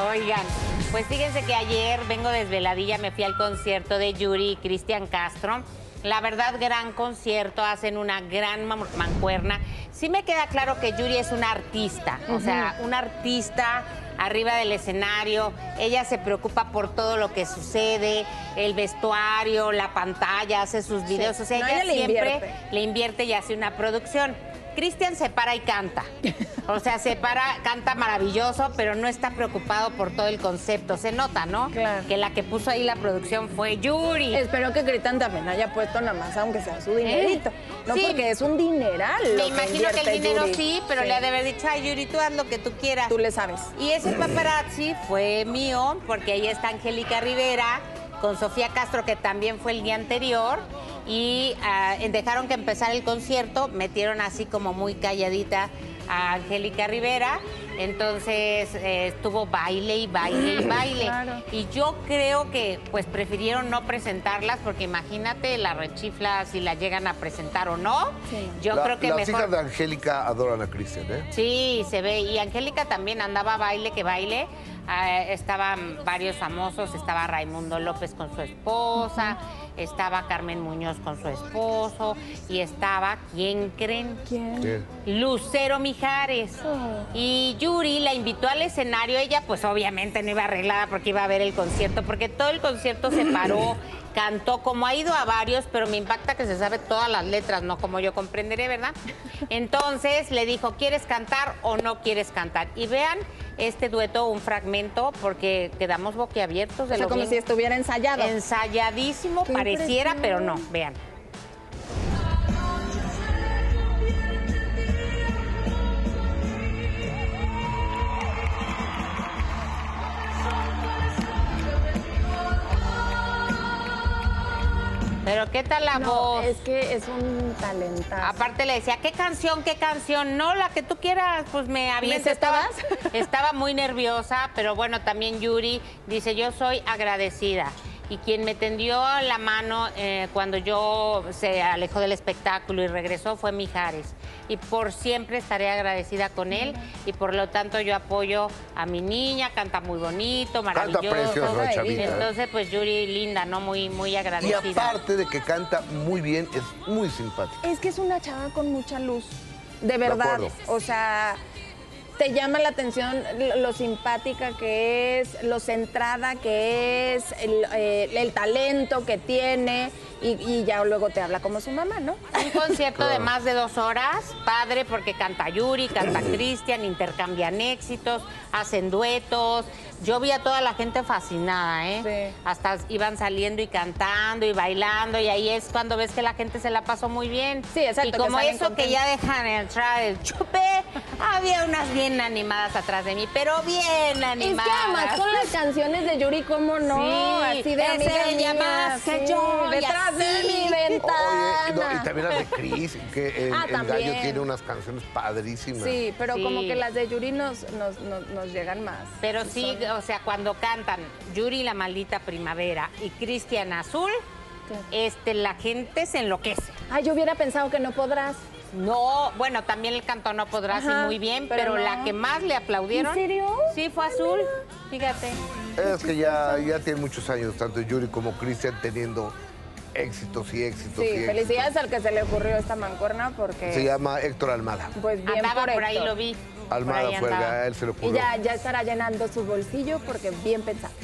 Oigan, pues fíjense que ayer vengo desveladilla, me fui al concierto de Yuri y Cristian Castro. La verdad, gran concierto, hacen una gran man- mancuerna. Sí me queda claro que Yuri es una artista, o sea, una artista arriba del escenario. Ella se preocupa por todo lo que sucede, el vestuario, la pantalla, hace sus videos. O sea, No, ella, ella le siempre invierte. le invierte y hace una producción. Cristian se para y canta. O sea, se para, canta maravilloso, pero no está preocupado por todo el concepto. Se nota, ¿no? Claro. Que la que puso ahí la producción fue Yuri. Espero que Cristian también haya puesto nada más, aunque sea su dinerito. No, Sí. porque es un dineral. Me imagino que el dinero Yuri. sí, pero Sí. le ha de haber dicho, ay, Yuri, tú haz lo que tú quieras. Tú le sabes. Y ese paparazzi fue mío, porque ahí está Angélica Rivera con Sofía Castro, que también fue el día anterior. Y ah, dejaron que empezara el concierto, metieron así como muy calladita a Angélica Rivera. Entonces eh, estuvo baile y baile y baile. Claro. Y yo creo que pues prefirieron no presentarlas, porque imagínate la rechifla si la llegan a presentar o no. Sí. Yo La- creo que las mejor. hijas de Angélica adoran a Cristian, ¿eh? Sí, se ve. Y Angélica también andaba baile que baile. Ah, estaban varios famosos, estaba Raimundo López con su esposa, estaba Carmen Muñoz con su esposo y estaba, ¿quién creen? ¿Quién? Lucero Mijares. Oh. Y Yuri la invitó al escenario. Ella, pues obviamente no iba arreglada porque iba a ver el concierto, porque todo el concierto se paró, cantó, como ha ido a varios, pero me impacta que se sabe todas las letras, no como yo comprenderé, ¿verdad? Entonces le dijo, ¿quieres cantar o no quieres cantar? Y vean este dueto, un fragmento, porque quedamos boquiabiertos de O sea, lo como bien- si estuviera ensayado. ensayadísimo, Qué pareciera, pero no, vean. Pero ¿qué tal la No, voz? es que es un talentazo. Aparte le decía, ¿qué canción, qué canción? No, la que tú quieras, pues me avienta. sé Estaba, estaba muy nerviosa, pero bueno, también Yuri dice, yo soy agradecida. Y quien me tendió la mano eh, cuando yo se alejó del espectáculo y regresó fue Mijares. Y por siempre estaré agradecida con él y por lo tanto yo apoyo a mi niña, canta muy bonito, maravilloso. precioso, la chavita. ¿eh? Entonces, pues Yuri, linda, ¿no? Muy, muy Y agradecida. aparte de que canta muy bien, es muy simpática. Es que es una chava con mucha luz. De verdad. o sea, te llama la atención lo, lo simpática que es, lo centrada que es, el, eh, el talento que tiene y, y ya luego te habla como su mamá, ¿no? Un concierto de más de dos horas, padre, porque canta Yuri, canta Cristian, intercambian éxitos, hacen duetos. Yo vi a toda la gente fascinada, ¿eh? Sí. Hasta iban saliendo y cantando y bailando, y ahí es cuando ves que la gente se la pasó muy bien. Sí, exacto, Y como eso que ya dejan entrar el chupe, había unas bien animadas atrás de mí, pero bien Es animadas. que además con las canciones de Yuri, ¿cómo no? Sí, Así de es amiga ella más que yo, Detrás de mi Oye, ventana. no, y también las de Cris, que el, Ah, el también. gallo tiene unas canciones padrísimas. Sí, pero como que las de Yuri nos, nos, nos, nos llegan más. Pero sí, o sea, cuando cantan Yuri la maldita primavera y Cristian Azul, este, la gente se enloquece. Ay, yo hubiera pensado que no podrás. No, bueno, también el canto no podrá así Ajá, muy bien, pero pero, no. la que más le aplaudieron. ¿En serio? Sí, fue azul. Fíjate. Es que ya, ya tiene muchos años, tanto Yuri como Cristian, teniendo éxitos y éxitos Sí, y éxitos. felicidades al que se le ocurrió esta mancuerna porque Se llama Héctor Almada. pues bien Andaba por, ahí, Héctor. lo vi. Almada ahí fue el andaba. que a él se le ocurrió. Y ya, ya estará llenando su bolsillo porque bien pensado.